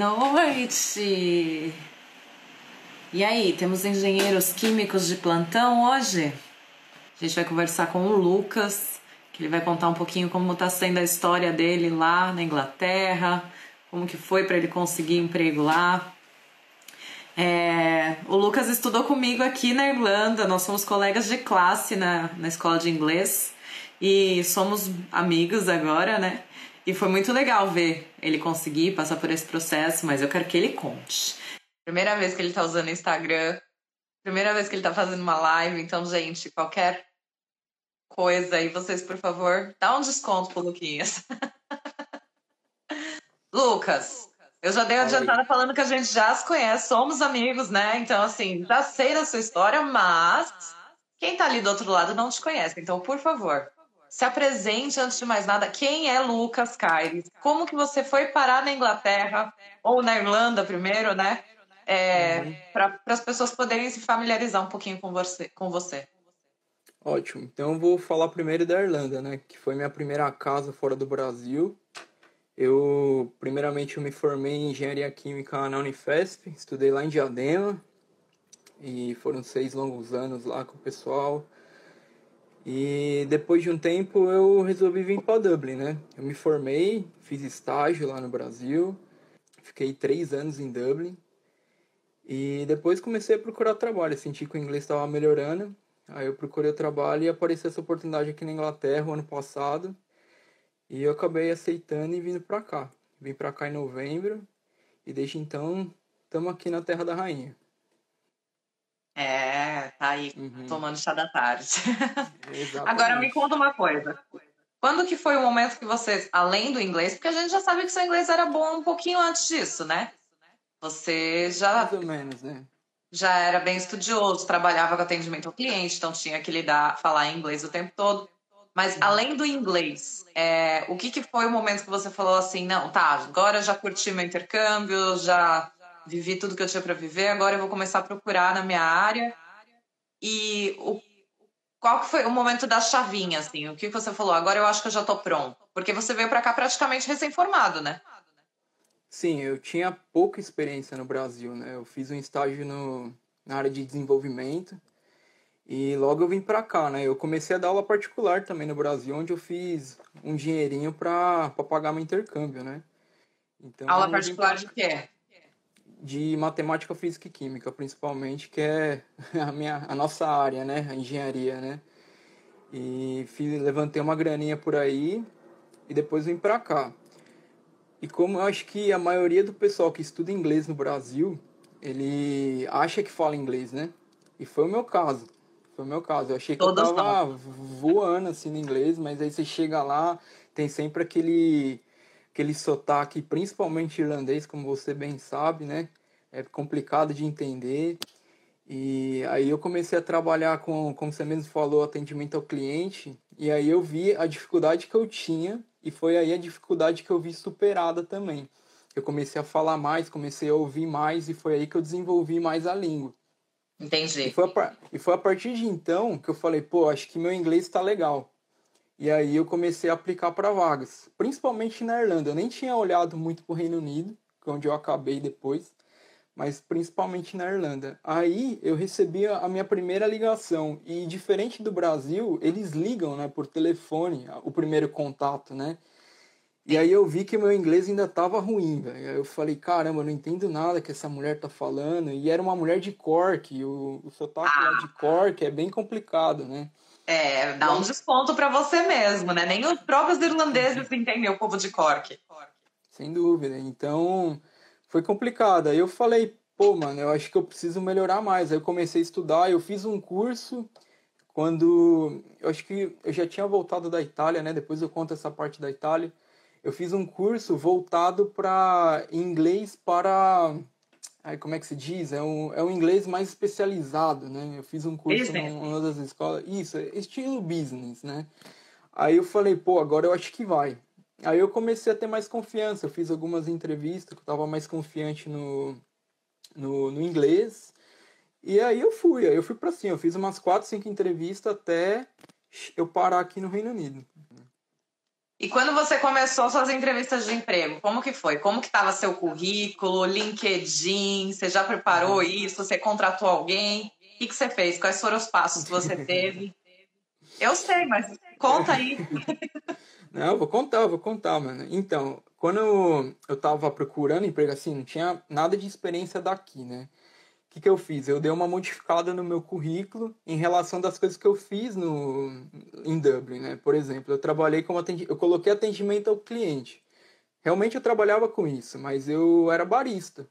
noite! E aí, temos engenheiros químicos de plantão hoje? A gente vai conversar com o Lucas, que ele vai contar um pouquinho como está sendo a história dele lá na Inglaterra, como que foi para ele conseguir emprego lá. É, o Lucas estudou comigo aqui na Irlanda, nós somos colegas de classe na, na escola de inglês e somos amigos agora, né? E foi muito legal ver ele conseguir passar por esse processo, mas eu quero que ele conte. Primeira vez que ele tá usando o Instagram, primeira vez que ele tá fazendo uma live, então, gente, qualquer coisa aí, vocês, por favor, dá um desconto pro Luquinhas. Lucas, eu já dei a adiantada falando que a gente já se conhece, somos amigos, né? Então, assim, já sei da sua história, mas quem tá ali do outro lado não te conhece. Então, por favor, se apresente antes de mais nada. Quem é Lucas Caires? Como que você foi parar na Inglaterra ou na Irlanda primeiro, né? É, uhum. Para as pessoas poderem se familiarizar um pouquinho com você, com você. Ótimo. Então eu vou falar primeiro da Irlanda, né? Que foi minha primeira casa fora do Brasil. Eu, primeiramente, eu me formei em engenharia química na Unifesp, estudei lá em Diadema e foram seis longos anos lá com o pessoal. E depois de um tempo eu resolvi vir para Dublin, né? Eu me formei, fiz estágio lá no Brasil, fiquei três anos em Dublin e depois comecei a procurar trabalho. Senti que o inglês estava melhorando, aí eu procurei o trabalho e apareceu essa oportunidade aqui na Inglaterra ano passado e eu acabei aceitando e vindo para cá. Vim para cá em novembro e desde então estamos aqui na Terra da Rainha. É, tá aí uhum. tomando chá da tarde. Agora me conta uma coisa. Quando que foi o momento que vocês, além do inglês, porque a gente já sabe que seu inglês era bom um pouquinho antes disso, né? Você já. Mais ou menos, né? Já era bem estudioso, trabalhava com atendimento ao cliente, então tinha que lidar, falar inglês o tempo todo. Mas além do inglês, é, o que, que foi o momento que você falou assim, não, tá, agora já curti meu intercâmbio, já vivi tudo que eu tinha para viver, agora eu vou começar a procurar na minha área. E o, qual que foi o momento da chavinha, assim? O que você falou? Agora eu acho que eu já tô pronto. Porque você veio para cá praticamente recém-formado, né? Sim, eu tinha pouca experiência no Brasil, né? Eu fiz um estágio no, na área de desenvolvimento e logo eu vim para cá, né? Eu comecei a dar aula particular também no Brasil, onde eu fiz um dinheirinho para pagar meu intercâmbio, né? Então, aula particular de quê? De matemática, física e química, principalmente, que é a, minha, a nossa área, né? A engenharia, né? E fiz, levantei uma graninha por aí e depois vim para cá. E como eu acho que a maioria do pessoal que estuda inglês no Brasil, ele acha que fala inglês, né? E foi o meu caso. Foi o meu caso. Eu achei que Todos eu tava não. voando assim no inglês, mas aí você chega lá, tem sempre aquele aquele sotaque, principalmente irlandês, como você bem sabe, né? É complicado de entender. E aí eu comecei a trabalhar com, como você mesmo falou, atendimento ao cliente. E aí eu vi a dificuldade que eu tinha e foi aí a dificuldade que eu vi superada também. Eu comecei a falar mais, comecei a ouvir mais e foi aí que eu desenvolvi mais a língua. Entendi. E foi a, e foi a partir de então que eu falei, pô, acho que meu inglês está legal. E aí eu comecei a aplicar para vagas, principalmente na Irlanda. Eu nem tinha olhado muito para o Reino Unido, que é onde eu acabei depois, mas principalmente na Irlanda. Aí eu recebi a minha primeira ligação e diferente do Brasil, eles ligam, né, por telefone, o primeiro contato, né? E aí eu vi que meu inglês ainda estava ruim, velho. Aí eu falei, caramba, eu não entendo nada que essa mulher tá falando. E era uma mulher de Cork, o, o sotaque ah. lá de Cork é bem complicado, né? É, dá um desconto para você mesmo, né? Nem os próprios irlandeses entendem o povo de Cork. Sem dúvida. Então, foi complicado. Aí eu falei, pô, mano, eu acho que eu preciso melhorar mais. Aí eu comecei a estudar, eu fiz um curso quando eu acho que eu já tinha voltado da Itália, né? Depois eu conto essa parte da Itália. Eu fiz um curso voltado para inglês para Aí, como é que se diz? É um, é um inglês mais especializado, né? Eu fiz um curso em uma das escolas. Isso, é estilo business, né? Aí eu falei, pô, agora eu acho que vai. Aí eu comecei a ter mais confiança. Eu fiz algumas entrevistas que eu tava mais confiante no, no, no inglês. E aí eu fui. Aí eu fui para cima. Eu fiz umas quatro, cinco entrevistas até eu parar aqui no Reino Unido. E quando você começou suas entrevistas de emprego, como que foi? Como que estava seu currículo, LinkedIn? Você já preparou uhum. isso? Você contratou alguém? O que, que você fez? Quais foram os passos que você teve? Eu sei, mas conta aí. Não, vou contar, vou contar, mano. Então, quando eu, eu tava procurando emprego assim, não tinha nada de experiência daqui, né? Que, que eu fiz? Eu dei uma modificada no meu currículo em relação das coisas que eu fiz no, em Dublin, né? Por exemplo, eu trabalhei como atendimento, eu coloquei atendimento ao cliente. Realmente eu trabalhava com isso, mas eu era barista.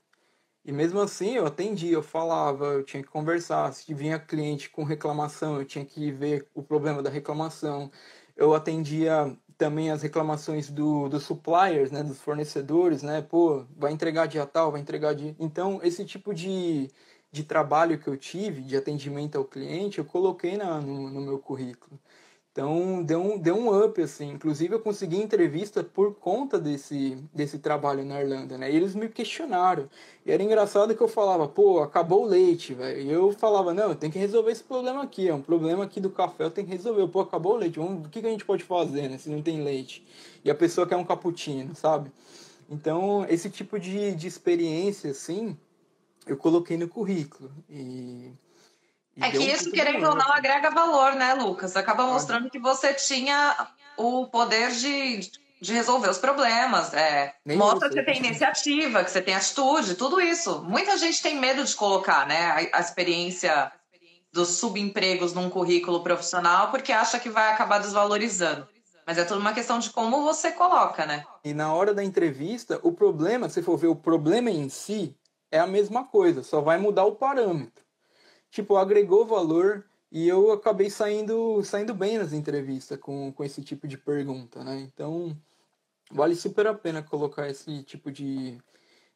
E mesmo assim eu atendia, eu falava, eu tinha que conversar. Se vinha cliente com reclamação, eu tinha que ver o problema da reclamação. Eu atendia também as reclamações do, dos suppliers, né, dos fornecedores, né, pô, vai entregar dia tal, vai entregar dia... Então, esse tipo de, de trabalho que eu tive, de atendimento ao cliente, eu coloquei na, no, no meu currículo. Então, deu um, deu um up, assim. Inclusive, eu consegui entrevista por conta desse, desse trabalho na Irlanda, né? E eles me questionaram. E era engraçado que eu falava, pô, acabou o leite, velho. E eu falava, não, tem que resolver esse problema aqui. É um problema aqui do café, eu tenho que resolver. Pô, acabou o leite. Vamos, o que, que a gente pode fazer, né? Se não tem leite. E a pessoa quer um cappuccino, sabe? Então, esse tipo de, de experiência, assim, eu coloquei no currículo. E é que isso, querendo ou não, agrega valor, né, Lucas? Acaba mostrando que você tinha o poder de, de resolver os problemas. É. Mostra que você tem iniciativa, que você tem atitude, tudo isso. Muita gente tem medo de colocar né, a, a experiência dos subempregos num currículo profissional porque acha que vai acabar desvalorizando. Mas é tudo uma questão de como você coloca, né? E na hora da entrevista, o problema, se for ver o problema em si, é a mesma coisa, só vai mudar o parâmetro tipo, agregou valor e eu acabei saindo, saindo bem nas entrevistas com, com esse tipo de pergunta, né? Então, vale super a pena colocar esse tipo de,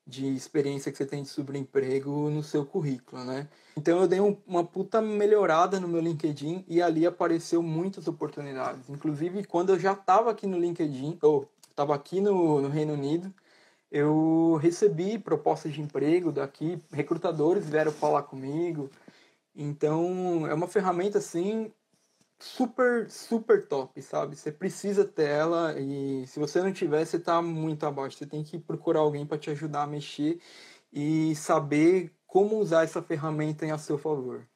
de experiência que você tem de sobreemprego no seu currículo, né? Então eu dei um, uma puta melhorada no meu LinkedIn e ali apareceu muitas oportunidades. Inclusive, quando eu já estava aqui no LinkedIn, ou estava aqui no, no Reino Unido, eu recebi propostas de emprego daqui, recrutadores vieram falar comigo, então, é uma ferramenta assim super, super top, sabe? Você precisa ter ela e se você não tiver, você está muito abaixo. Você tem que procurar alguém para te ajudar a mexer e saber como usar essa ferramenta em a seu favor.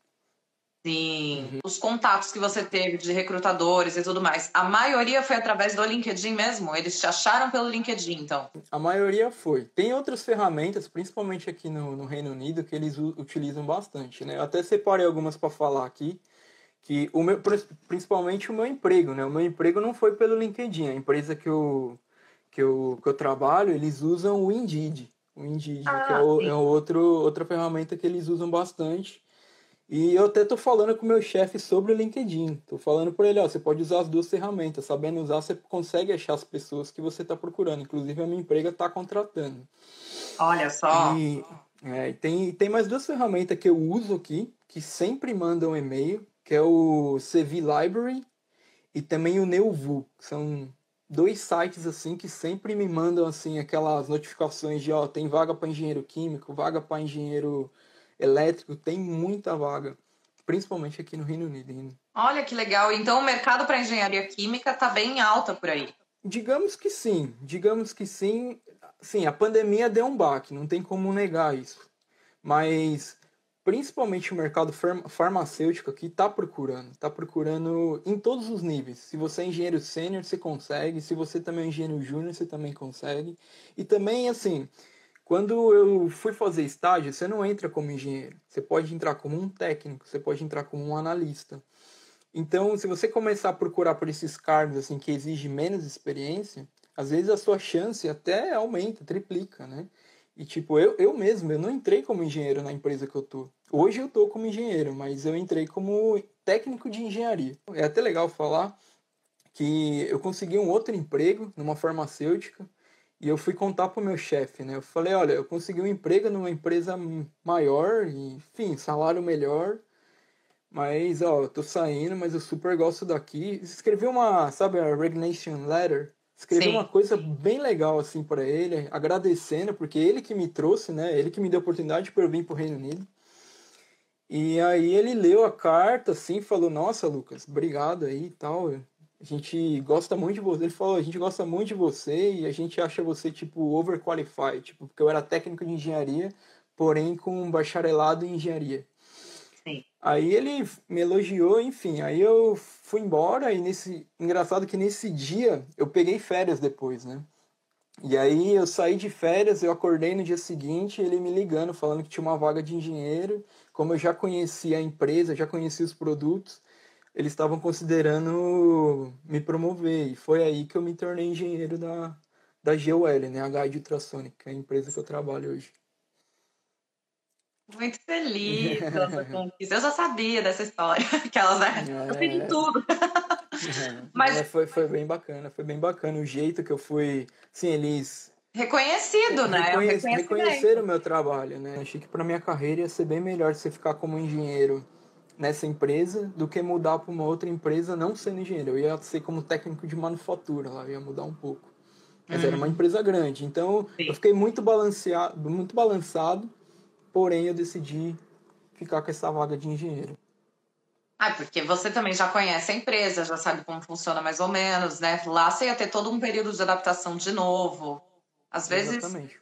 Sim, uhum. os contatos que você teve de recrutadores e tudo mais, a maioria foi através do LinkedIn mesmo? Eles te acharam pelo LinkedIn, então? A maioria foi. Tem outras ferramentas, principalmente aqui no, no Reino Unido, que eles utilizam bastante, né? Eu até separei algumas para falar aqui, que o meu, principalmente o meu emprego, né? O meu emprego não foi pelo LinkedIn, a empresa que eu, que eu, que eu trabalho, eles usam o Indeed. O Indeed, ah, que é, o, é outro, outra ferramenta que eles usam bastante e eu até tô falando com o meu chefe sobre o LinkedIn. Tô falando para ele, ó, você pode usar as duas ferramentas. Sabendo usar, você consegue achar as pessoas que você está procurando. Inclusive, a minha emprega está contratando. Olha só. E é, tem, tem mais duas ferramentas que eu uso aqui, que sempre mandam e-mail, que é o CV Library e também o Neuvu. São dois sites assim que sempre me mandam assim aquelas notificações de ó, tem vaga para engenheiro químico, vaga para engenheiro elétrico tem muita vaga, principalmente aqui no Reino Unido. Olha que legal. Então o mercado para engenharia química está bem alta por aí. Digamos que sim, digamos que sim. Sim, a pandemia deu um baque, não tem como negar isso. Mas principalmente o mercado farmacêutico aqui está procurando, está procurando em todos os níveis. Se você é engenheiro sênior, você consegue. Se você também é engenheiro júnior, você também consegue. E também, assim, quando eu fui fazer estágio, você não entra como engenheiro. Você pode entrar como um técnico, você pode entrar como um analista. Então, se você começar a procurar por esses cargos assim que exigem menos experiência, às vezes a sua chance até aumenta, triplica, né? E tipo, eu, eu mesmo, eu não entrei como engenheiro na empresa que eu tô. Hoje eu tô como engenheiro, mas eu entrei como técnico de engenharia. É até legal falar que eu consegui um outro emprego numa farmacêutica e eu fui contar pro meu chefe, né? Eu falei, olha, eu consegui um emprego numa empresa maior, enfim, salário melhor. Mas, ó, eu tô saindo, mas eu super gosto daqui. Escrevi uma, sabe, a resignation letter. Escrevi Sim. uma coisa bem legal, assim, para ele, agradecendo, porque ele que me trouxe, né? Ele que me deu a oportunidade para eu vir pro Reino Unido. E aí ele leu a carta, assim, falou, nossa, Lucas, obrigado aí e tal. A gente gosta muito de você. Ele falou, a gente gosta muito de você e a gente acha você, tipo, overqualified. Tipo, porque eu era técnico de engenharia, porém com um bacharelado em engenharia. Sim. Aí ele me elogiou, enfim. Aí eu fui embora e nesse... Engraçado que nesse dia eu peguei férias depois, né? E aí eu saí de férias, eu acordei no dia seguinte, ele me ligando, falando que tinha uma vaga de engenheiro. Como eu já conhecia a empresa, já conhecia os produtos, eles estavam considerando me promover. E foi aí que eu me tornei engenheiro da, da GOL, né? A Guide Ultrasonic, que é a empresa que eu trabalho hoje. Muito feliz pela sua conquista. Eu já sabia dessa história, que elas, né? É... Eu sei de tudo. É, Mas foi, foi bem bacana, foi bem bacana o jeito que eu fui. Sim, eles. Reconhecido, né? Reconhec reconheceram o meu trabalho, né? Achei que para minha carreira ia ser bem melhor você ficar como engenheiro nessa empresa do que mudar para uma outra empresa não sendo engenheiro. Eu ia ser como técnico de manufatura lá, ia mudar um pouco. Mas uhum. era uma empresa grande, então Sim. eu fiquei muito balanceado, muito balançado, porém eu decidi ficar com essa vaga de engenheiro. Ah, porque você também já conhece a empresa, já sabe como funciona mais ou menos, né? Lá você ia ter todo um período de adaptação de novo. Às vezes Exatamente.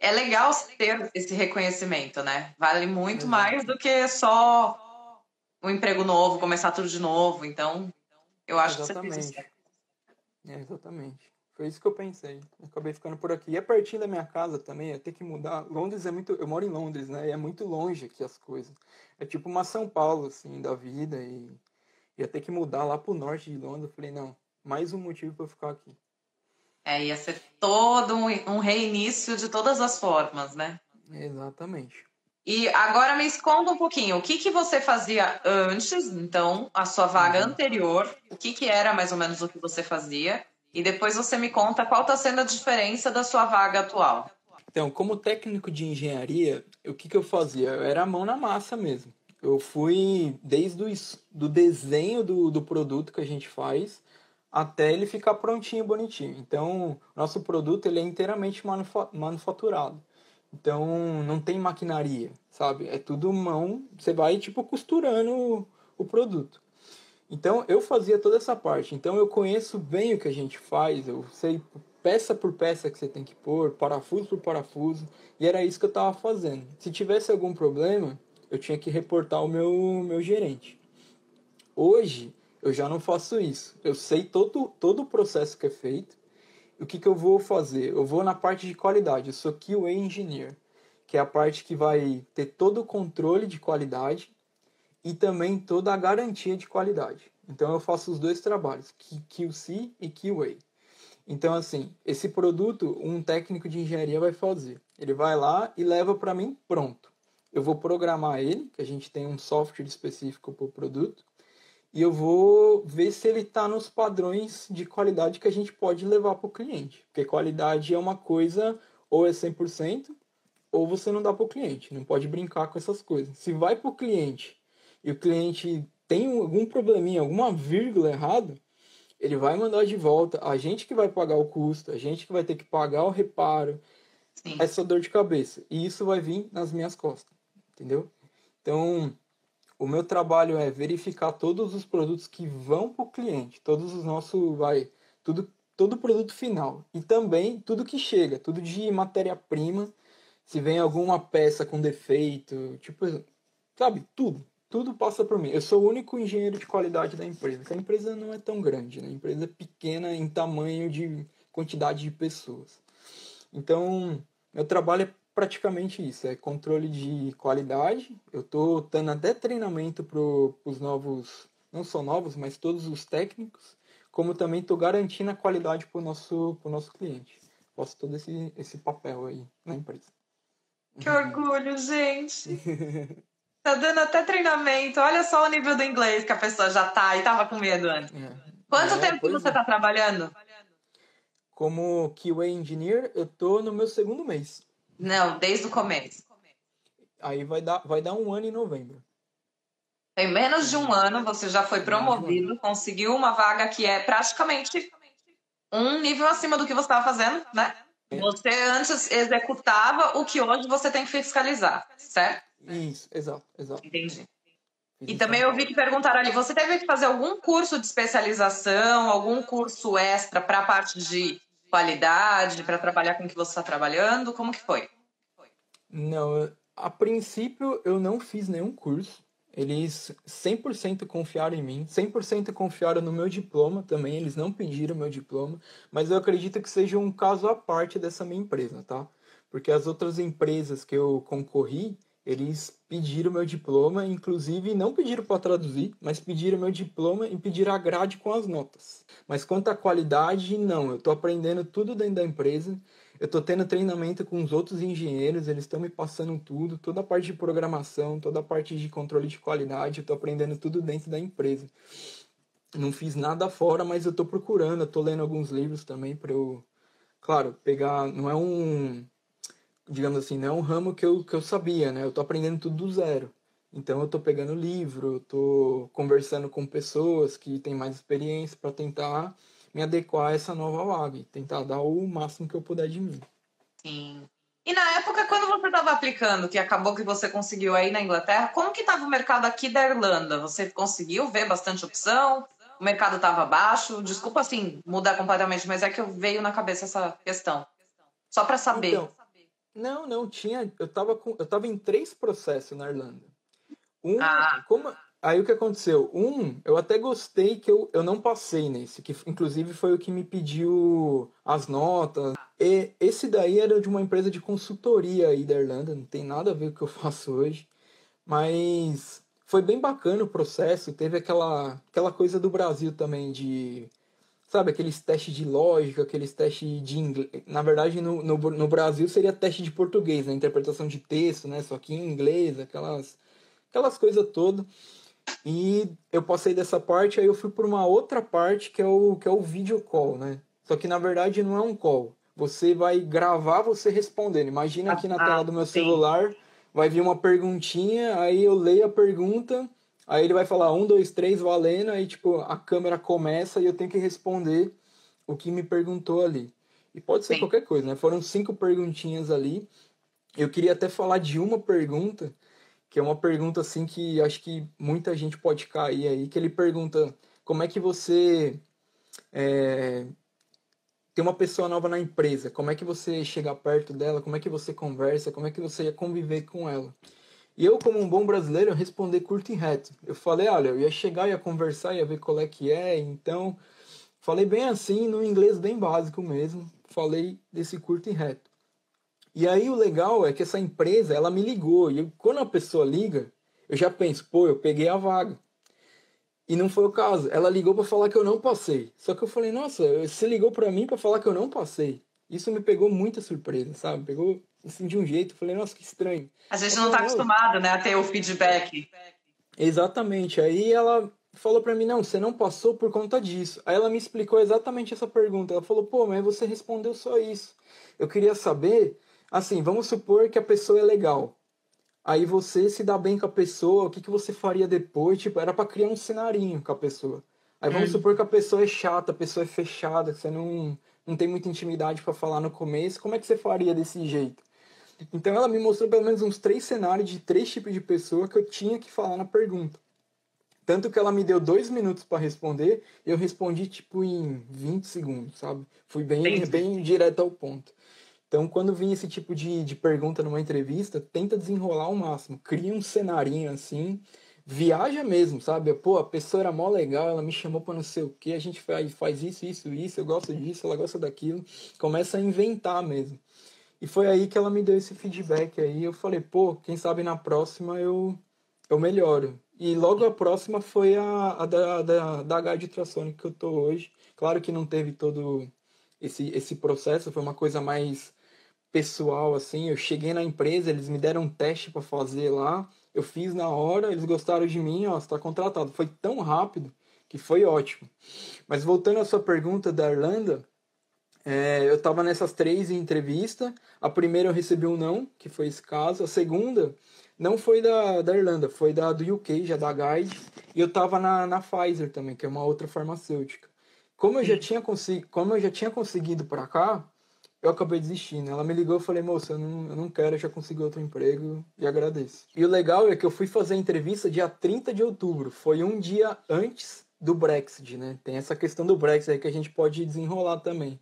é legal ter esse reconhecimento, né? Vale muito Exatamente. mais do que só um emprego novo, começar tudo de novo. Então, eu acho exatamente. que você fez É, exatamente. Foi isso que eu pensei. Eu acabei ficando por aqui. E é pertinho da minha casa também, ia ter que mudar. Londres é muito. Eu moro em Londres, né? E é muito longe aqui as coisas. É tipo uma São Paulo, assim, da vida. E ia ter que mudar lá pro norte de Londres. Eu falei, não, mais um motivo para eu ficar aqui. É, ia ser todo um, um reinício de todas as formas, né? Exatamente. E agora me conta um pouquinho, o que, que você fazia antes, então, a sua vaga uhum. anterior, o que, que era mais ou menos o que você fazia, e depois você me conta qual está sendo a diferença da sua vaga atual. Então, como técnico de engenharia, o que, que eu fazia? Eu era a mão na massa mesmo. Eu fui desde o do desenho do, do produto que a gente faz até ele ficar prontinho, bonitinho. Então, nosso produto ele é inteiramente manufa manufaturado. Então não tem maquinaria, sabe? É tudo mão, você vai tipo costurando o, produto. Então eu fazia toda essa parte. Então eu conheço bem o que a gente faz, eu sei peça por peça que você tem que pôr, parafuso por parafuso, e era isso que eu estava fazendo. Se tivesse algum problema, eu tinha que reportar o meu, meu gerente. Hoje eu já não faço isso. Eu sei todo, todo o processo que é feito, o que, que eu vou fazer? Eu vou na parte de qualidade, eu sou QA Engineer, que é a parte que vai ter todo o controle de qualidade e também toda a garantia de qualidade. Então eu faço os dois trabalhos, QC e QA. Então assim, esse produto um técnico de engenharia vai fazer. Ele vai lá e leva para mim pronto. Eu vou programar ele, que a gente tem um software específico para o produto e eu vou ver se ele está nos padrões de qualidade que a gente pode levar para o cliente. Porque qualidade é uma coisa, ou é 100%, ou você não dá para o cliente. Não pode brincar com essas coisas. Se vai para o cliente e o cliente tem algum probleminha, alguma vírgula errada, ele vai mandar de volta. A gente que vai pagar o custo, a gente que vai ter que pagar o reparo, Sim. essa dor de cabeça. E isso vai vir nas minhas costas, entendeu? Então, o meu trabalho é verificar todos os produtos que vão para o cliente, todos os nossos, vai, tudo, todo produto final. E também tudo que chega, tudo de matéria-prima, se vem alguma peça com defeito, tipo, sabe, tudo. Tudo passa por mim. Eu sou o único engenheiro de qualidade da empresa. A empresa não é tão grande, né? A empresa é pequena em tamanho de quantidade de pessoas. Então, meu trabalho é praticamente isso, é controle de qualidade. Eu estou dando até treinamento para os novos, não só novos, mas todos os técnicos, como também estou garantindo a qualidade para o nosso, pro nosso cliente. Posso todo esse, esse papel aí na empresa. Que orgulho, gente! tá dando até treinamento. Olha só o nível do inglês que a pessoa já tá e tava com medo antes. É. Quanto é, tempo que você é. tá trabalhando? Como QA Engineer, eu tô no meu segundo mês. Não, desde o começo. Aí vai dar, vai dar um ano em novembro. Em menos de um ano você já foi promovido, conseguiu uma vaga que é praticamente um nível acima do que você estava fazendo, né? É. Você antes executava o que hoje você tem que fiscalizar, certo? Isso, exato, exato. Entendi. E também eu vi que perguntaram ali, você teve que fazer algum curso de especialização, algum curso extra para a parte de qualidade, para trabalhar com o que você está trabalhando? Como que foi? Não, a princípio eu não fiz nenhum curso. Eles 100% confiaram em mim, 100% confiaram no meu diploma também, eles não pediram meu diploma, mas eu acredito que seja um caso à parte dessa minha empresa, tá? Porque as outras empresas que eu concorri, eles pediram meu diploma, inclusive não pediram para traduzir, mas pediram meu diploma e pediram a grade com as notas. Mas quanto à qualidade, não, eu estou aprendendo tudo dentro da empresa. Eu estou tendo treinamento com os outros engenheiros, eles estão me passando tudo, toda a parte de programação, toda a parte de controle de qualidade, eu estou aprendendo tudo dentro da empresa. Não fiz nada fora, mas eu estou procurando, estou lendo alguns livros também para eu, claro, pegar, não é um, digamos assim, não é um ramo que eu, que eu sabia, né? Eu estou aprendendo tudo do zero. Então eu estou pegando livro, estou conversando com pessoas que têm mais experiência para tentar me adequar a essa nova vaga tentar dar o máximo que eu puder de mim. Sim. E na época, quando você estava aplicando, que acabou que você conseguiu aí na Inglaterra, como que estava o mercado aqui da Irlanda? Você conseguiu ver bastante opção? O mercado estava baixo? Desculpa, assim, mudar completamente, mas é que eu veio na cabeça essa questão. Só para saber. Então, não, não, tinha. Eu estava com, eu tava em três processos na Irlanda. Um, ah. como, Aí o que aconteceu? Um, eu até gostei que eu, eu não passei nesse, que inclusive foi o que me pediu as notas. E esse daí era de uma empresa de consultoria aí da Irlanda, não tem nada a ver com o que eu faço hoje. Mas foi bem bacana o processo, teve aquela, aquela coisa do Brasil também de sabe, aqueles testes de lógica, aqueles testes de inglês. Na verdade, no, no, no Brasil seria teste de português, né? Interpretação de texto, né? Só que em inglês, aquelas, aquelas coisas todas. E eu passei dessa parte, aí eu fui por uma outra parte que é o que é o video call, né? Só que na verdade não é um call. Você vai gravar você respondendo. Imagina aqui na ah, tela do meu sim. celular, vai vir uma perguntinha, aí eu leio a pergunta, aí ele vai falar um, dois, três, valendo, aí tipo a câmera começa e eu tenho que responder o que me perguntou ali. E pode ser sim. qualquer coisa, né? Foram cinco perguntinhas ali. Eu queria até falar de uma pergunta que é uma pergunta assim que acho que muita gente pode cair aí, que ele pergunta como é que você é, tem uma pessoa nova na empresa, como é que você chega perto dela, como é que você conversa, como é que você ia conviver com ela. E eu, como um bom brasileiro, respondi curto e reto. Eu falei, olha, eu ia chegar, ia conversar, ia ver qual é que é, então falei bem assim, no inglês bem básico mesmo, falei desse curto e reto. E aí o legal é que essa empresa, ela me ligou. E quando a pessoa liga, eu já penso, pô, eu peguei a vaga. E não foi o caso. Ela ligou para falar que eu não passei. Só que eu falei, nossa, você ligou para mim para falar que eu não passei. Isso me pegou muita surpresa, sabe? Pegou assim de um jeito. Falei, nossa, que estranho. A gente não tá acostumado, né, a ter o feedback. Exatamente. Aí ela falou para mim, não, você não passou por conta disso. Aí ela me explicou exatamente essa pergunta. Ela falou, pô, mas você respondeu só isso. Eu queria saber Assim, vamos supor que a pessoa é legal. Aí você se dá bem com a pessoa, o que, que você faria depois? Tipo, era para criar um cenarinho com a pessoa. Aí vamos hum. supor que a pessoa é chata, a pessoa é fechada, que você não, não tem muita intimidade para falar no começo. Como é que você faria desse jeito? Então ela me mostrou pelo menos uns três cenários de três tipos de pessoa que eu tinha que falar na pergunta. Tanto que ela me deu dois minutos para responder, eu respondi tipo em 20 segundos, sabe? Fui bem, bem direto ao ponto. Então, quando vem esse tipo de, de pergunta numa entrevista, tenta desenrolar ao máximo. Cria um cenarinho assim, viaja mesmo, sabe? Pô, a pessoa era mó legal, ela me chamou para não sei o que, a gente faz, faz isso, isso, isso, eu gosto disso, ela gosta daquilo. Começa a inventar mesmo. E foi aí que ela me deu esse feedback aí. Eu falei, pô, quem sabe na próxima eu, eu melhoro. E logo a próxima foi a, a da, da, da H de que eu tô hoje. Claro que não teve todo esse, esse processo, foi uma coisa mais pessoal, assim. Eu cheguei na empresa, eles me deram um teste para fazer lá. Eu fiz na hora, eles gostaram de mim, ó, está contratado. Foi tão rápido que foi ótimo. Mas voltando à sua pergunta da Irlanda, é, eu estava nessas três em entrevista. A primeira eu recebi um não, que foi esse caso. A segunda não foi da, da Irlanda, foi da do UK, já da Guide. E eu estava na, na Pfizer também, que é uma outra farmacêutica. Como eu já tinha, consegui, como eu já tinha conseguido para cá, eu acabei desistindo. Ela me ligou e falei, moça, eu não, eu não quero, eu já consegui outro emprego e agradeço. E o legal é que eu fui fazer a entrevista dia 30 de outubro. Foi um dia antes do Brexit, né? Tem essa questão do Brexit aí que a gente pode desenrolar também.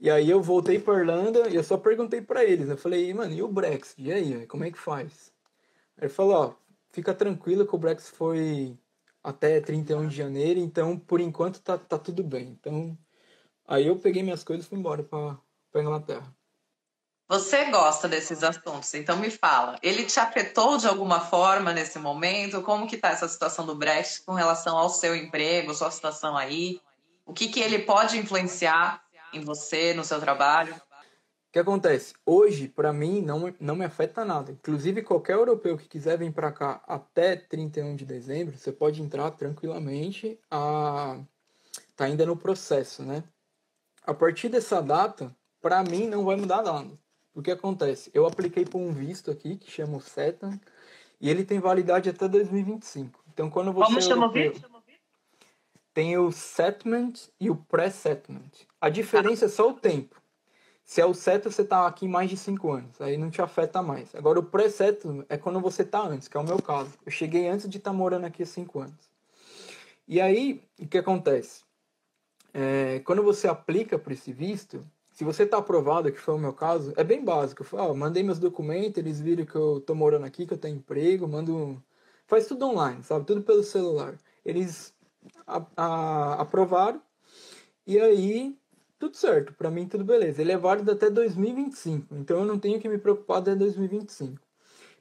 E aí eu voltei para Irlanda e eu só perguntei para eles. Eu falei, mano, e o Brexit? E aí, como é que faz? Ele falou, ó, fica tranquilo que o Brexit foi até 31 de janeiro, então por enquanto tá, tá tudo bem. Então, aí eu peguei minhas coisas e fui embora para Inglaterra. Você gosta desses assuntos, então me fala. Ele te afetou de alguma forma nesse momento? Como que está essa situação do Brexit com relação ao seu emprego, sua situação aí? O que, que ele pode influenciar em você, no seu trabalho? O que acontece? Hoje, para mim, não, não me afeta nada. Inclusive, qualquer europeu que quiser vir para cá até 31 de dezembro, você pode entrar tranquilamente. A... Tá ainda no processo, né? A partir dessa data, para mim não vai mudar nada. O que acontece? Eu apliquei por um visto aqui que chama o SETA e ele tem validade até 2025. Então quando você Como chama o visto? Tem o settlement e o pré-settlement. A diferença é só o tempo. Se é o SETA, você está aqui mais de 5 anos, aí não te afeta mais. Agora, o pré-settlement é quando você está antes, que é o meu caso. Eu cheguei antes de estar tá morando aqui há 5 anos. E aí, o que acontece? É, quando você aplica para esse visto, se você está aprovado, que foi o meu caso, é bem básico. Eu ah, mandei meus documentos, eles viram que eu tô morando aqui, que eu tenho emprego, mando. Faz tudo online, sabe? Tudo pelo celular. Eles a, a, aprovaram e aí tudo certo. Para mim, tudo beleza. Ele é válido até 2025, então eu não tenho que me preocupar até 2025.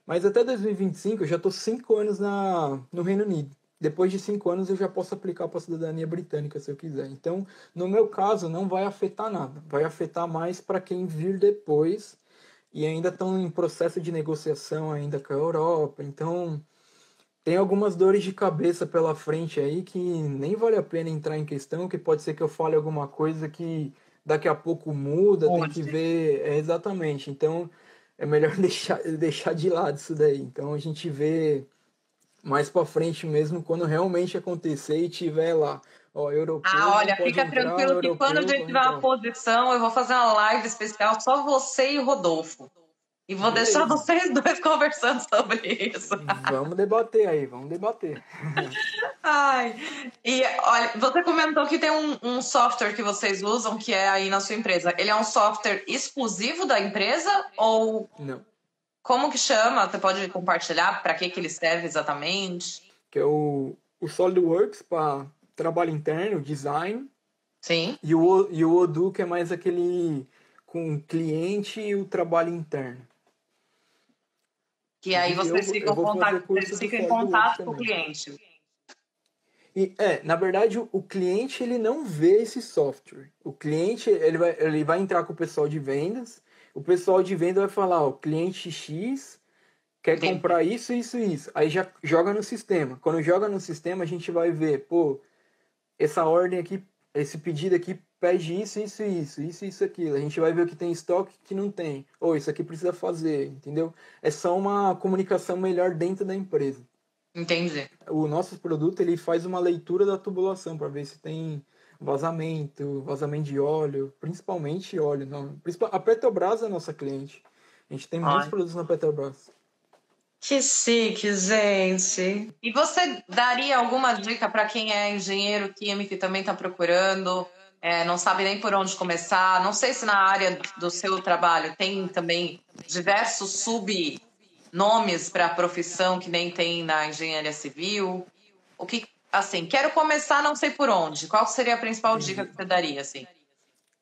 Mas até 2025 eu já tô cinco anos na, no Reino Unido depois de cinco anos eu já posso aplicar para a cidadania britânica se eu quiser. Então, no meu caso, não vai afetar nada. Vai afetar mais para quem vir depois e ainda estão em processo de negociação ainda com a Europa. Então, tem algumas dores de cabeça pela frente aí que nem vale a pena entrar em questão, que pode ser que eu fale alguma coisa que daqui a pouco muda, tem que ver é, exatamente. Então, é melhor deixar, deixar de lado isso daí. Então, a gente vê mais para frente mesmo, quando realmente acontecer e tiver lá, ó, europeu. Ah, olha, fica entrar, tranquilo europeu, que quando a gente tiver uma posição, eu vou fazer uma live especial só você e o Rodolfo. E vou Beleza. deixar vocês dois conversando sobre isso. Vamos debater aí, vamos debater. Ai, e olha, você comentou que tem um, um, software que vocês usam que é aí na sua empresa. Ele é um software exclusivo da empresa ou. Não. Como que chama? Você pode compartilhar para que, que ele serve exatamente? Que é o, o SolidWorks para trabalho interno, design. Sim. E o, e o Odoo, que é mais aquele com o cliente e o trabalho interno. Que aí vocês ficam, contato, vocês ficam em contato com o cliente. E, é, na verdade, o, o, cliente ele não vê esse software. O cliente ele vai, ele vai entrar com o pessoal de vendas o pessoal de venda vai falar, ó, cliente X quer comprar isso, isso e isso. Aí já joga no sistema. Quando joga no sistema, a gente vai ver, pô, essa ordem aqui, esse pedido aqui pede isso, isso, isso, isso, isso, aquilo. A gente vai ver o que tem estoque que não tem. Ou isso aqui precisa fazer, entendeu? É só uma comunicação melhor dentro da empresa. Entendi. O nosso produto ele faz uma leitura da tubulação para ver se tem vazamento, vazamento de óleo, principalmente óleo. Não. A Petrobras é nossa cliente. A gente tem Ai. muitos produtos na Petrobras. Que chique, gente. E você daria alguma dica para quem é engenheiro químico e também está procurando, é, não sabe nem por onde começar? Não sei se na área do seu trabalho tem também diversos subnomes para a profissão que nem tem na engenharia civil. O que assim, quero começar, não sei por onde. Qual seria a principal dica que você daria, assim?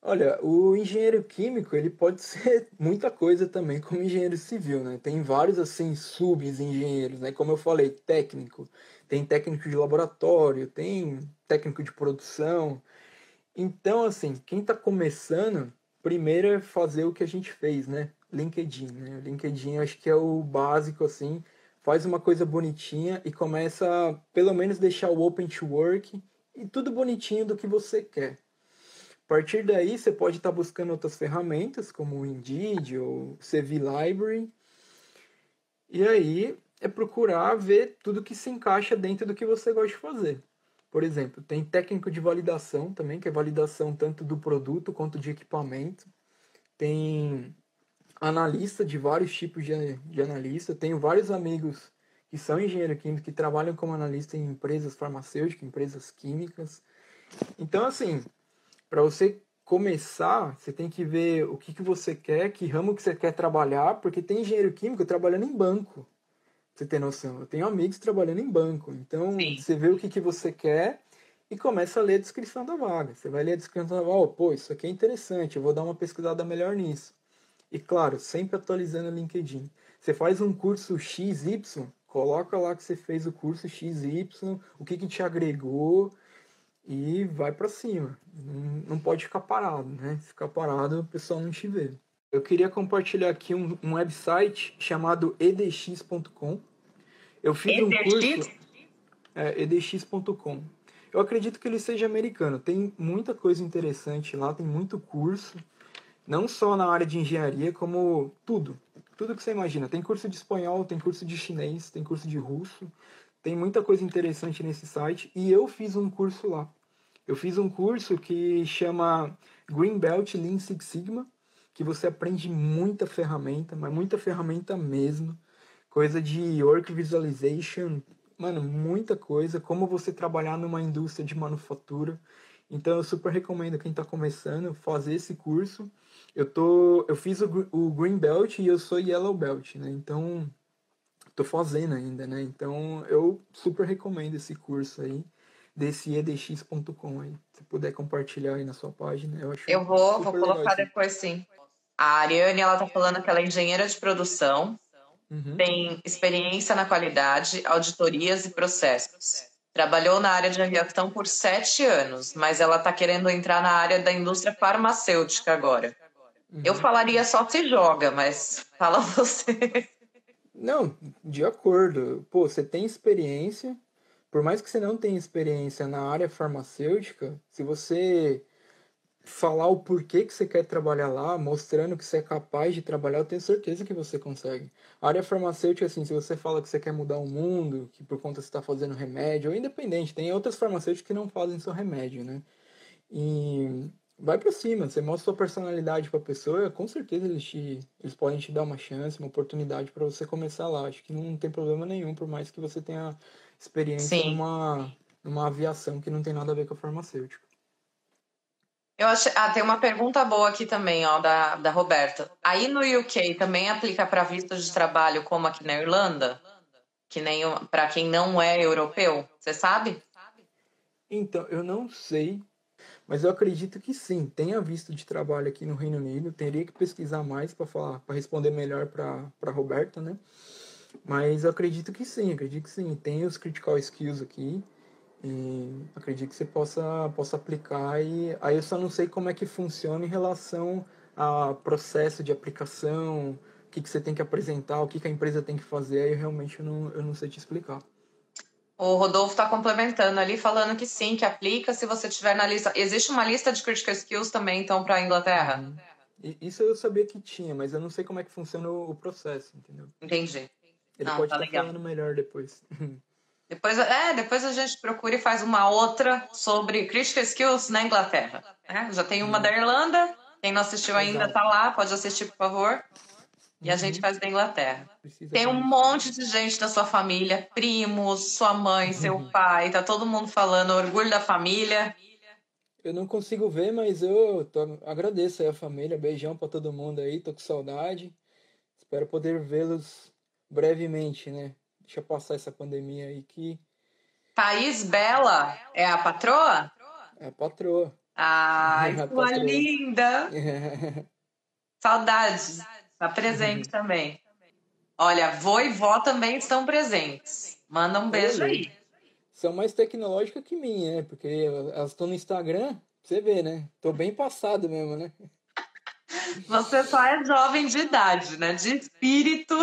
Olha, o engenheiro químico, ele pode ser muita coisa também, como engenheiro civil, né? Tem vários, assim, sub-engenheiros, né? Como eu falei, técnico. Tem técnico de laboratório, tem técnico de produção. Então, assim, quem está começando, primeiro é fazer o que a gente fez, né? LinkedIn, né? LinkedIn acho que é o básico, assim, faz uma coisa bonitinha e começa pelo menos deixar o open to work e tudo bonitinho do que você quer. A partir daí, você pode estar tá buscando outras ferramentas, como o Indeed ou CV Library. E aí é procurar ver tudo que se encaixa dentro do que você gosta de fazer. Por exemplo, tem técnico de validação também, que é validação tanto do produto quanto de equipamento. tem analista de vários tipos de, de analista. Tenho vários amigos que são engenheiros químicos que trabalham como analista em empresas farmacêuticas, empresas químicas. Então, assim, para você começar, você tem que ver o que, que você quer, que ramo que você quer trabalhar, porque tem engenheiro químico trabalhando em banco. Você tem noção? Eu tenho amigos trabalhando em banco. Então, Sim. você vê o que, que você quer e começa a ler a descrição da vaga. Você vai ler a descrição da vaga, oh, pô, isso aqui é interessante, eu vou dar uma pesquisada melhor nisso. E claro, sempre atualizando o LinkedIn. Você faz um curso XY, coloca lá que você fez o curso XY, o que, que te agregou e vai para cima. Não pode ficar parado, né? Se ficar parado, o pessoal não te vê. Eu queria compartilhar aqui um, um website chamado edx.com. Eu fiz EDX? um curso. É, edx.com. Eu acredito que ele seja americano. Tem muita coisa interessante lá, tem muito curso. Não só na área de engenharia, como tudo. Tudo que você imagina. Tem curso de espanhol, tem curso de chinês, tem curso de russo. Tem muita coisa interessante nesse site. E eu fiz um curso lá. Eu fiz um curso que chama Green Belt Lean Six Sigma, que você aprende muita ferramenta, mas muita ferramenta mesmo. Coisa de work visualization, mano, muita coisa. Como você trabalhar numa indústria de manufatura. Então eu super recomendo quem está começando fazer esse curso. Eu tô, eu fiz o, o Green Belt e eu sou Yellow Belt, né? Então tô fazendo ainda, né? Então eu super recomendo esse curso aí desse edx.com aí. Se puder compartilhar aí na sua página, eu acho. Eu vou, vou colocar legal, depois sim. A Ariane, ela tá falando que ela é engenheira de produção, uhum. tem experiência na qualidade, auditorias e processos. Trabalhou na área de aviação por sete anos, mas ela está querendo entrar na área da indústria farmacêutica agora. Uhum. Eu falaria só se joga, mas fala você. Não, de acordo. Pô, você tem experiência. Por mais que você não tenha experiência na área farmacêutica, se você falar o porquê que você quer trabalhar lá, mostrando que você é capaz de trabalhar, eu tenho certeza que você consegue. A área farmacêutica, assim, se você fala que você quer mudar o mundo, que por conta você está fazendo remédio, ou independente, tem outras farmacêuticas que não fazem seu remédio, né? E vai para cima, você mostra sua personalidade para a pessoa, com certeza eles, te, eles podem te dar uma chance, uma oportunidade para você começar lá. Acho que não tem problema nenhum, por mais que você tenha experiência numa, numa aviação que não tem nada a ver com a farmacêutica. Eu achei... Ah, tem uma pergunta boa aqui também, ó, da, da Roberta. Aí no UK também aplica para visto de trabalho como aqui na Irlanda? Que nem para quem não é europeu? Você sabe? Então, eu não sei mas eu acredito que sim, tenha visto de trabalho aqui no Reino Unido, teria que pesquisar mais para falar, para responder melhor para Roberta, né? Mas eu acredito que sim, acredito que sim, tem os critical skills aqui. E acredito que você possa possa aplicar e aí eu só não sei como é que funciona em relação a processo de aplicação, o que, que você tem que apresentar, o que, que a empresa tem que fazer, aí realmente eu não, eu não sei te explicar. O Rodolfo está complementando ali, falando que sim, que aplica se você tiver na lista. Existe uma lista de critical skills também, então, para a Inglaterra? Uhum. Isso eu sabia que tinha, mas eu não sei como é que funciona o processo, entendeu? Entendi. Ele pode tá estar legal. falando melhor depois. Depois, é, depois a gente procura e faz uma outra sobre critical skills na Inglaterra. Né? Já tem uma uhum. da Irlanda. Quem não assistiu ainda está lá, pode assistir, por favor. E a gente uhum. faz da Inglaterra. Precisa Tem um monte de gente da sua família, primos, sua mãe, seu uhum. pai, tá todo mundo falando orgulho da família. Eu não consigo ver, mas eu tô, agradeço aí a família, beijão para todo mundo aí, tô com saudade. Espero poder vê-los brevemente, né? Deixa passar essa pandemia aí que. Thaís Bela é a patroa? É a patroa. Ai, sua linda! Saudades. Está presente uhum. também. Olha, vô e vó também estão presentes. Manda um beijo aí. São mais tecnológicas que minha, né? Porque elas estão no Instagram, você vê, né? Tô bem passado mesmo, né? Você só é jovem de idade, né? De espírito.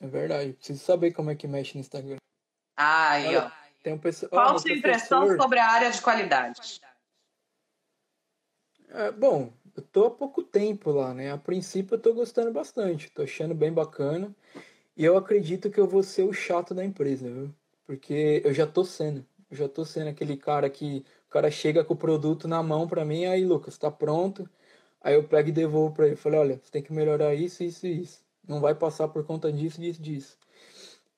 É verdade. Preciso saber como é que mexe no Instagram. Ai, ó. Tem um pessoal, Qual a sua impressão sobre a área de qualidade? É, bom, eu tô há pouco tempo lá, né? A princípio eu tô gostando bastante, tô achando bem bacana. E eu acredito que eu vou ser o chato da empresa, viu? Porque eu já tô sendo. Eu já tô sendo aquele cara que o cara chega com o produto na mão para mim, aí Lucas, tá pronto. Aí eu pego e devolvo para ele. Falei, olha, você tem que melhorar isso, isso e isso. Não vai passar por conta disso, disso, disso.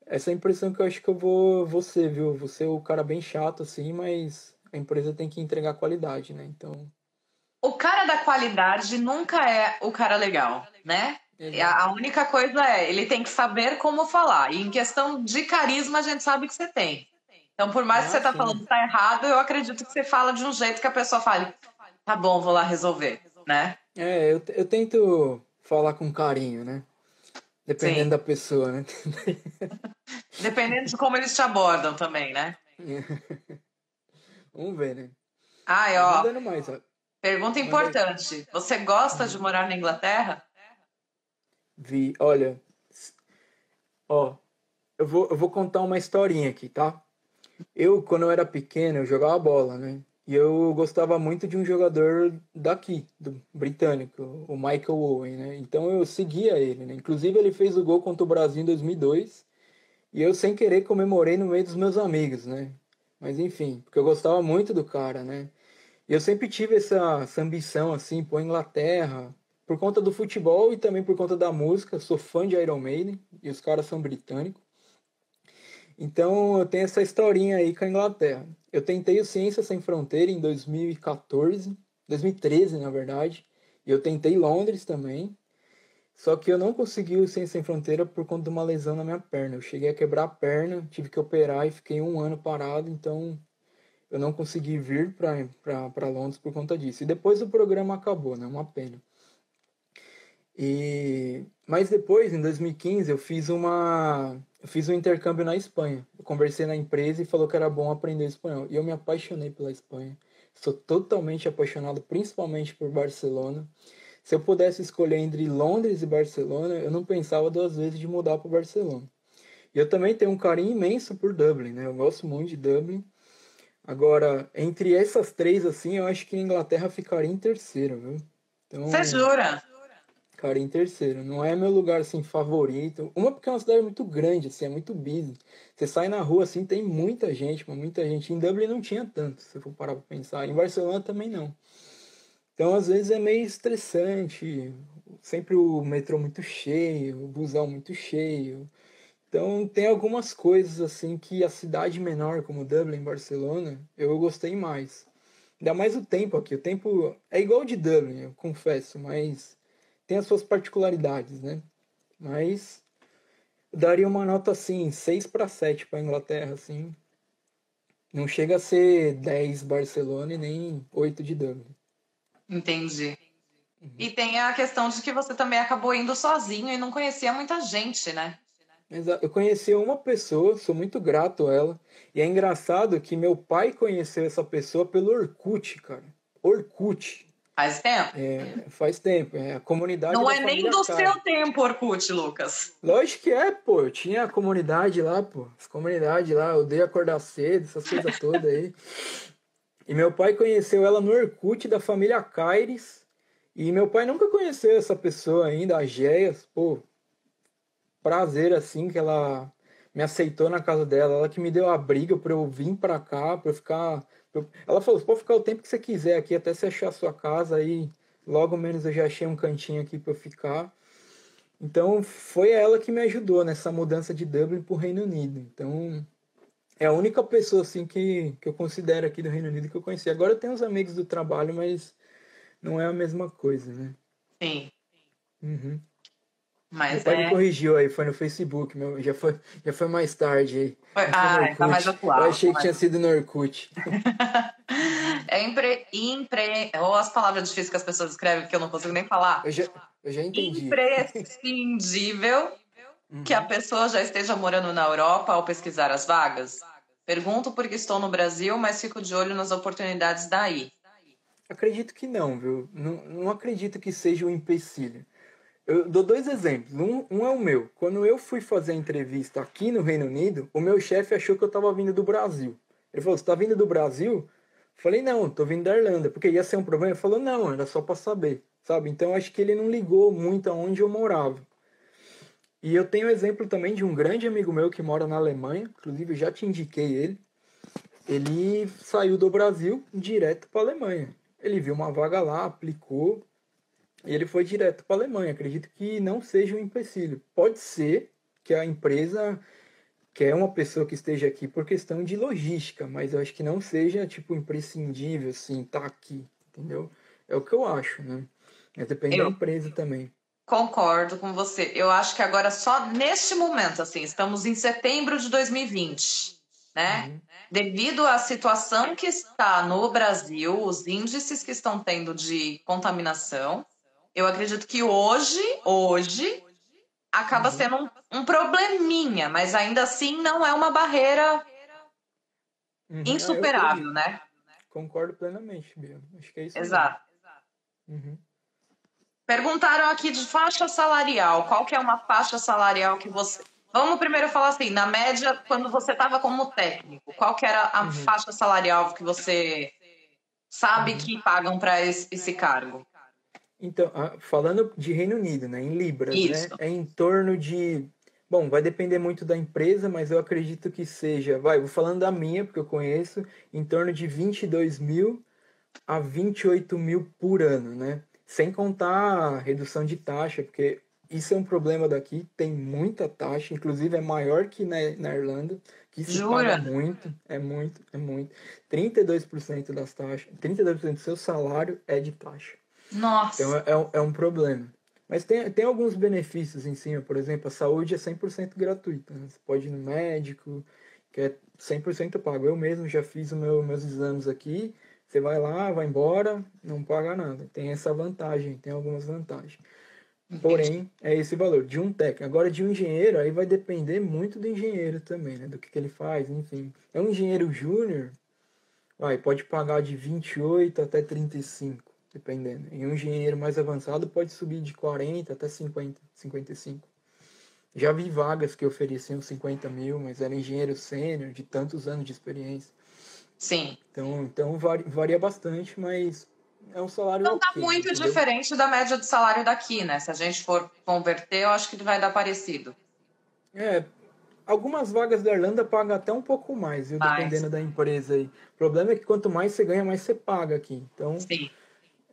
Essa é a impressão que eu acho que eu vou, vou ser, viu? Você é o cara bem chato, assim, mas a empresa tem que entregar qualidade, né? Então. O cara da qualidade nunca é o cara legal, né? Exato. A única coisa é, ele tem que saber como falar. E em questão de carisma, a gente sabe que você tem. Então, por mais ah, que você tá falando que tá errado, eu acredito que você fala de um jeito que a pessoa fale, tá bom, vou lá resolver, né? É, eu, eu tento falar com carinho, né? Dependendo sim. da pessoa, né? Dependendo de como eles te abordam também, né? Vamos ver, né? Ai, ó. Mais, ó. Pergunta importante. Você gosta de morar na Inglaterra? Vi, olha. Ó, eu vou, eu vou contar uma historinha aqui, tá? Eu, quando eu era pequeno, eu jogava bola, né? E eu gostava muito de um jogador daqui, do britânico, o Michael Owen, né? Então eu seguia ele, né? Inclusive ele fez o gol contra o Brasil em 2002 e eu sem querer comemorei no meio dos meus amigos, né? Mas enfim, porque eu gostava muito do cara, né? E eu sempre tive essa, essa ambição assim, por Inglaterra, por conta do futebol e também por conta da música. Sou fã de Iron Maiden e os caras são britânicos. Então eu tenho essa historinha aí com a Inglaterra. Eu tentei o Ciência Sem Fronteira em 2014, 2013 na verdade, e eu tentei Londres também. Só que eu não consegui o Ciência Sem Fronteira por conta de uma lesão na minha perna. Eu cheguei a quebrar a perna, tive que operar e fiquei um ano parado, então eu não consegui vir para Londres por conta disso. E depois o programa acabou, né? Uma pena. E mas depois, em 2015, eu fiz uma eu fiz um intercâmbio na Espanha. Eu conversei na empresa e falou que era bom aprender espanhol. E eu me apaixonei pela Espanha. Sou totalmente apaixonado, principalmente por Barcelona. Se eu pudesse escolher entre Londres e Barcelona, eu não pensava duas vezes de mudar para Barcelona. E eu também tenho um carinho imenso por Dublin, né? Eu gosto muito de Dublin. Agora, entre essas três, assim, eu acho que Inglaterra ficaria em terceiro, viu? Então, Você jura? Cara, em terceiro. Não é meu lugar, assim, favorito. Uma porque é uma cidade muito grande, assim, é muito busy. Você sai na rua, assim, tem muita gente, muita gente. Em Dublin não tinha tanto, se for parar pra pensar. Em Barcelona também não. Então, às vezes, é meio estressante. Sempre o metrô muito cheio, o busão muito cheio. Então, tem algumas coisas, assim, que a cidade menor, como Dublin, Barcelona, eu gostei mais. Ainda mais o tempo aqui. O tempo é igual de Dublin, eu confesso, mas tem as suas particularidades, né? Mas daria uma nota assim, 6 para 7 para Inglaterra, assim. Não chega a ser 10 Barcelona e nem 8 de Dublin. Entendi. Uhum. E tem a questão de que você também acabou indo sozinho e não conhecia muita gente, né? Eu conheci uma pessoa, sou muito grato a ela. E é engraçado que meu pai conheceu essa pessoa pelo Orkut, cara. Orkut. Faz tempo? É, faz tempo. É a comunidade. Não é nem do seu tempo, Orkut, Lucas. Lógico que é, pô. Eu tinha a comunidade lá, pô. As comunidades lá, eu dei acordar cedo, essas coisas todas aí. E meu pai conheceu ela no Orkut da família Caires. E meu pai nunca conheceu essa pessoa ainda, a Géias. Pô, prazer assim que ela me aceitou na casa dela. Ela que me deu a briga pra eu vir pra cá, pra eu ficar ela falou: pode ficar o tempo que você quiser aqui, até você achar a sua casa. Aí, logo menos, eu já achei um cantinho aqui para ficar. Então, foi ela que me ajudou nessa mudança de Dublin para o Reino Unido. Então, é a única pessoa assim que, que eu considero aqui do Reino Unido que eu conheci. Agora eu tenho os amigos do trabalho, mas não é a mesma coisa, né? Sim. Uhum. Mas pai é... me corrigiu aí, foi no Facebook, meu, já, foi, já foi mais tarde aí. Foi, ah, tá mais atual. Eu achei que tinha sido no Orkut. é impre, impre, ou as palavras difíceis que as pessoas escrevem que eu não consigo nem falar. Eu já, eu já entendi. Imprescindível uhum. que a pessoa já esteja morando na Europa ao pesquisar as vagas. Pergunto porque estou no Brasil, mas fico de olho nas oportunidades daí. Acredito que não, viu? Não, não acredito que seja um empecilho. Eu dou dois exemplos. Um, um, é o meu. Quando eu fui fazer a entrevista aqui no Reino Unido, o meu chefe achou que eu estava vindo do Brasil. Ele falou: Você está vindo do Brasil? Eu falei: Não, estou vindo da Irlanda. Porque ia ser um problema. Ele falou: Não, era só para saber. Sabe? Então acho que ele não ligou muito aonde eu morava. E eu tenho exemplo também de um grande amigo meu que mora na Alemanha. Inclusive, eu já te indiquei ele. Ele saiu do Brasil direto para a Alemanha. Ele viu uma vaga lá, aplicou E ele foi direto para a Alemanha. Acredito que não seja um empecilho. Pode ser que a empresa quer uma pessoa que esteja aqui por questão de logística, mas eu acho que não seja tipo imprescindível assim, tá aqui, entendeu? É o que eu acho, né? Mas depende eu... da empresa também. Concordo com você. Eu acho que agora só neste momento, assim, estamos em setembro de 2020, né? Uhum. Devido à situação que está no Brasil, os índices que estão tendo de contaminação, eu acredito que hoje, hoje, acaba uhum. sendo um, um, probleminha, mas ainda assim não é uma barreira uhum. insuperável, é, né? Concordo plenamente, Bia. Acho que é isso. Exato. Uhum. Perguntaram aqui de faixa salarial. Qual que é uma faixa salarial que você. Vamos primeiro falar assim, na média, quando você estava como técnico, qual que era a uhum. faixa salarial que você sabe uhum. que pagam para esse, esse, cargo? Então, falando de Reino Unido, né, em libras, né, Isso. né, é em torno de, bom, vai depender muito da empresa, mas eu acredito que seja, vai, vou falando da minha, porque eu conheço, em torno de 22 mil a 28 mil por ano, né? Sem contar a redução de taxa, porque isso é um problema daqui, tem muita taxa, inclusive é maior que na, na Irlanda, que se Jura? paga muito, é muito, é muito. 32% das taxas, 32% do seu salário é de taxa. Nossa! Então é, é, é um problema. Mas tem, tem alguns benefícios em cima, por exemplo, a saúde é 100% gratuita. Né? Você pode ir no médico, que é 100% pago. Eu mesmo já fiz os meu, meus exames aqui, você vai lá, vai embora, não paga nada. Tem essa vantagem, tem algumas vantagens. Porém, é esse valor de um técnico. Agora, de um engenheiro, aí vai depender muito do engenheiro também, né? Do que, que ele faz, enfim. É um engenheiro júnior, vai, pode pagar de 28 até 35, dependendo. E um engenheiro mais avançado pode subir de 40 até 50, 55. Já vi vagas que ofereciam 50 mil, mas era engenheiro sênior, de tantos anos de experiência. Sim. Então, então varia, varia bastante, mas é um salário. Não está muito entendeu? diferente da média de salário daqui, né? Se a gente for converter, eu acho que vai dar parecido. É, algumas vagas da Irlanda pagam até um pouco mais, viu? Mais. Dependendo da empresa aí. O problema é que quanto mais você ganha, mais você paga aqui. Então, Sim.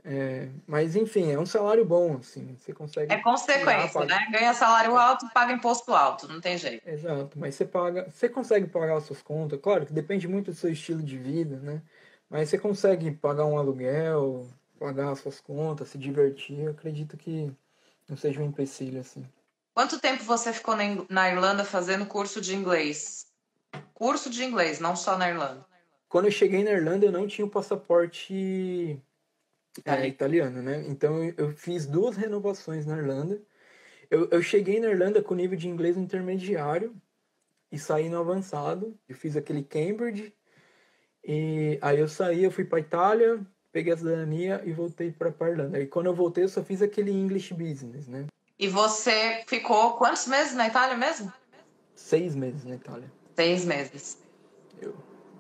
É, mas enfim, é um salário bom, assim, você consegue. É consequência, tirar, né? Ganha salário alto, paga imposto alto, não tem jeito. Exato, mas você paga, você consegue pagar as suas contas, claro que depende muito do seu estilo de vida, né? Mas você consegue pagar um aluguel, pagar as suas contas, se divertir, eu acredito que não seja um empecilho assim. Quanto tempo você ficou na Irlanda fazendo curso de inglês? Curso de inglês, não só na Irlanda. Quando eu cheguei na Irlanda, eu não tinha o passaporte é, italiano, né? Então eu fiz duas renovações na Irlanda. Eu, eu cheguei na Irlanda com nível de inglês intermediário e saí no avançado. Eu fiz aquele Cambridge. E aí eu saí, eu fui para Itália, peguei a cidadania e voltei para a Irlanda. E quando eu voltei, eu só fiz aquele English Business, né? E você ficou quantos meses na Itália mesmo? Seis meses na Itália. Seis meses. Eu.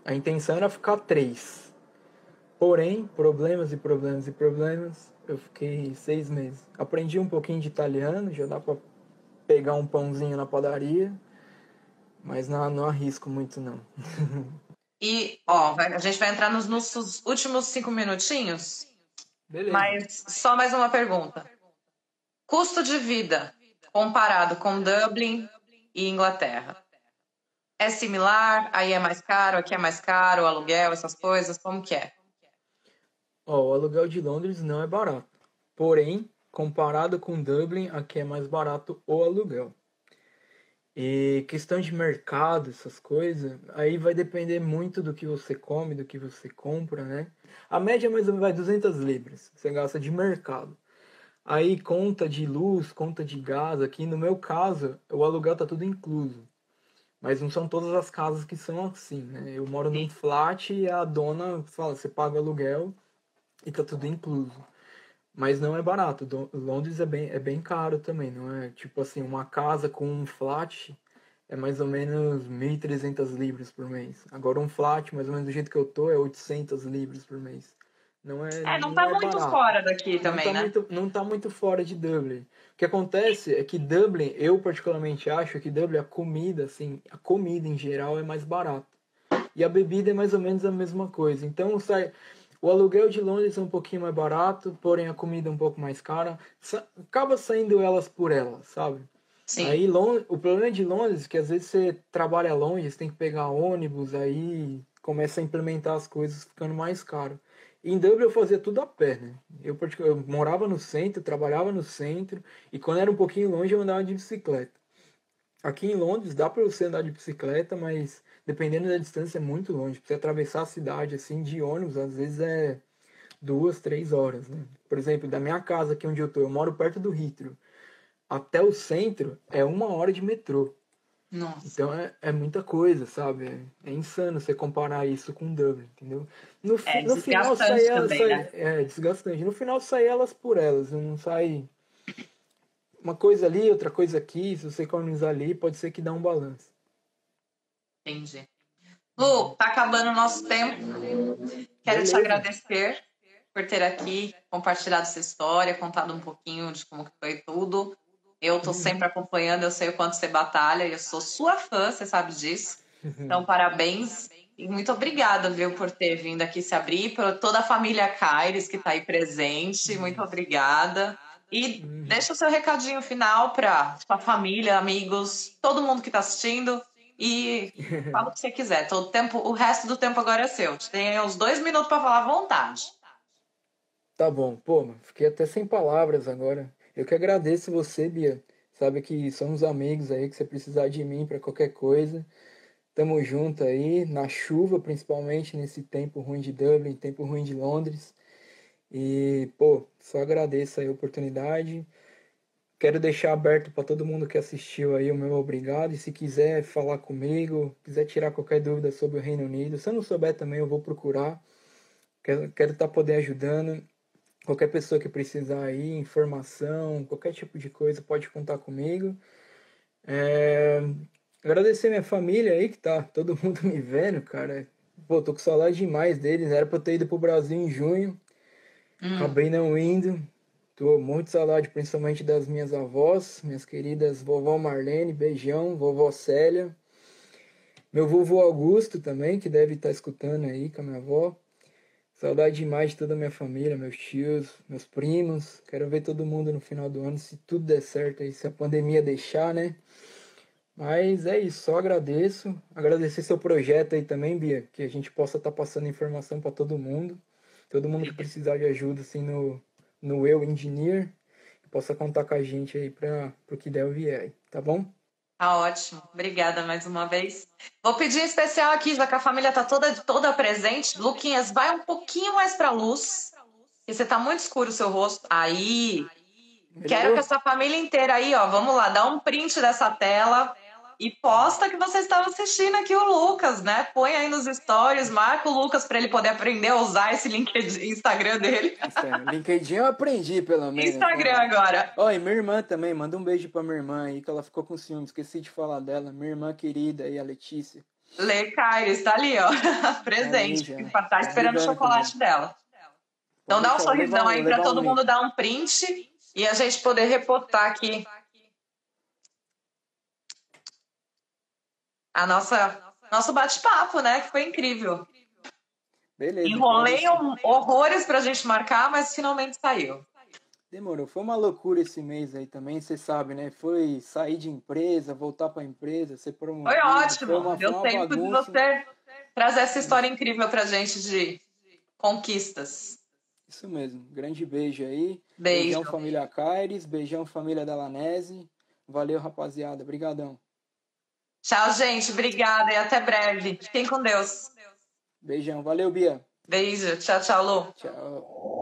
A intenção era ficar três. Porém, problemas e problemas e problemas, eu fiquei seis meses. Aprendi um pouquinho de italiano, já dá para pegar um pãozinho na padaria, mas não, não arrisco muito não. E, ó, a gente vai entrar nos nossos últimos cinco minutinhos. Beleza. Mas só mais uma pergunta. Custo de vida comparado com Dublin e Inglaterra. É similar? Aí é mais caro, aqui é mais caro, aluguel, essas coisas, como que é? Ó, o aluguel de Londres não é barato. Porém, comparado com Dublin, aqui é mais barato o aluguel. E questão de mercado, essas coisas, aí vai depender muito do que você come, do que você compra, né? A média mais ou menos vai 200 libras, você gasta de mercado. Aí conta de luz, conta de gás, aqui no meu caso, o aluguel tá tudo incluso. Mas não são todas as casas que são assim, né? Eu moro num flat e a dona fala, você paga o aluguel, e tá tudo incluso. Mas não é barato. Londres é bem, é bem caro também, não é? Tipo assim, uma casa com um flat é mais ou menos 1.300 libras por mês. Agora um flat, mais ou menos do jeito que eu tô, é 800 libras por mês. Não é, é não, não tá é muito barato. fora daqui também, não tá né? Muito, não tá muito fora de Dublin. O que acontece é que Dublin, eu particularmente acho que Dublin, a comida, assim, a comida em geral é mais barata. E a bebida é mais ou menos a mesma coisa. Então, sai, o aluguel de Londres é um pouquinho mais barato, porém a comida é um pouco mais cara. Acaba saindo elas por elas, sabe? Sim. Aí o problema de Londres é que às vezes você trabalha longe, você tem que pegar ônibus, aí começa a implementar as coisas ficando mais caro. Em Dublin eu fazia tudo a pé, né? Eu, eu morava no centro, trabalhava no centro, e quando era um pouquinho longe eu andava de bicicleta. Aqui em Londres dá para você andar de bicicleta, mas dependendo da distância é muito longe. Pra você atravessar a cidade assim de ônibus, às vezes é duas, três horas, né? Por exemplo, da minha casa aqui onde eu tô, eu moro perto do Ritro até o centro é uma hora de metrô. Nossa. Então é, é muita coisa, sabe? É, é insano você comparar isso com Dublin, entendeu? No, é no final sai elas. Também, sai, né? É desgastante. No final sai elas por elas, não sai uma coisa ali, outra coisa aqui. Se você economizar ali, pode ser que dá um balanço. Entendi. Lu, tá acabando o nosso tempo. Quero te agradecer por ter aqui compartilhado essa história, contado um pouquinho de como foi tudo. Eu tô sempre acompanhando, eu sei o quanto você batalha, eu sou sua fã, você sabe disso. Então, parabéns e muito obrigada, viu, por ter vindo aqui se abrir, por toda a família Caires que está aí presente, muito obrigada. E deixa o seu recadinho final para sua família, amigos, todo mundo que está assistindo. E fala o que você quiser. Todo tempo, o resto do tempo agora é seu. Te tem uns dois minutos para falar à vontade. Tá bom. Pô, fiquei até sem palavras agora. Eu que agradeço você, Bia. Sabe que somos amigos aí, que você precisar de mim para qualquer coisa. Tamo junto aí, na chuva, principalmente nesse tempo ruim de Dublin, tempo ruim de Londres. E, pô, só agradeço aí a oportunidade. Quero deixar aberto para todo mundo que assistiu aí o meu obrigado. E se quiser falar comigo, quiser tirar qualquer dúvida sobre o Reino Unido, se eu não souber também, eu vou procurar. Quero estar tá poder ajudando. Qualquer pessoa que precisar aí, informação, qualquer tipo de coisa, pode contar comigo. É... Agradecer minha família aí, que tá todo mundo me vendo, cara. Pô, tô com saudade demais deles. Era pra eu ter ido pro Brasil em junho. Hum. Acabei não indo. Tô muito saudade, principalmente das minhas avós, minhas queridas vovó Marlene, beijão, vovó Célia. Meu vovô Augusto também, que deve estar tá escutando aí com a minha avó. Saudade demais de toda a minha família, meus tios, meus primos. Quero ver todo mundo no final do ano, se tudo der certo aí, se a pandemia deixar, né? Mas é isso, só agradeço. Agradecer seu projeto aí também, Bia, que a gente possa estar tá passando informação para todo mundo. Todo mundo que precisar de ajuda, assim, no, no Eu Engineer, possa contar com a gente aí para o que der o vier, tá bom? Tá ótimo. Obrigada mais uma vez. Vou pedir especial aqui, já que a família tá toda, toda presente. Luquinhas, vai um pouquinho mais pra luz. Que você tá muito escuro o seu rosto. Aí. Quero que essa família inteira aí, ó. Vamos lá, dá um print dessa tela e posta que você estava assistindo aqui o Lucas, né? Põe aí nos stories, marca o Lucas para ele poder aprender a usar esse LinkedIn, Instagram dele. LinkedIn eu aprendi, pelo menos. Instagram né? agora. Ó, e minha irmã também, manda um beijo pra minha irmã aí, que ela ficou com ciúme, esqueci de falar dela. Minha irmã querida aí, a Letícia. Lê Caires, tá ali, ó, presente. É, tá, tá esperando o chocolate também. dela. Então dá um sorrisão aí para todo mundo dar um print e a gente poder reportar aqui a nossa nosso bate-papo, né? Que foi incrível. Beleza. Enrolei horrores pra gente marcar, mas finalmente saiu. Demorou. Foi uma loucura esse mês aí também, você sabe, né? Foi sair de empresa, voltar pra empresa, ser promovido. Foi ótimo. Foi uma, Deu foi tempo bagunça. de você trazer essa história incrível pra gente de conquistas. Isso mesmo. Grande beijo aí. Beijo. Beijão família Caires, beijão família Dalanese. Valeu, rapaziada. Obrigadão. Tchau, gente. Obrigada e até breve. Fiquem com Deus. Beijão. Valeu, Bia. Beijo. Tchau, tchau, Lu. Tchau.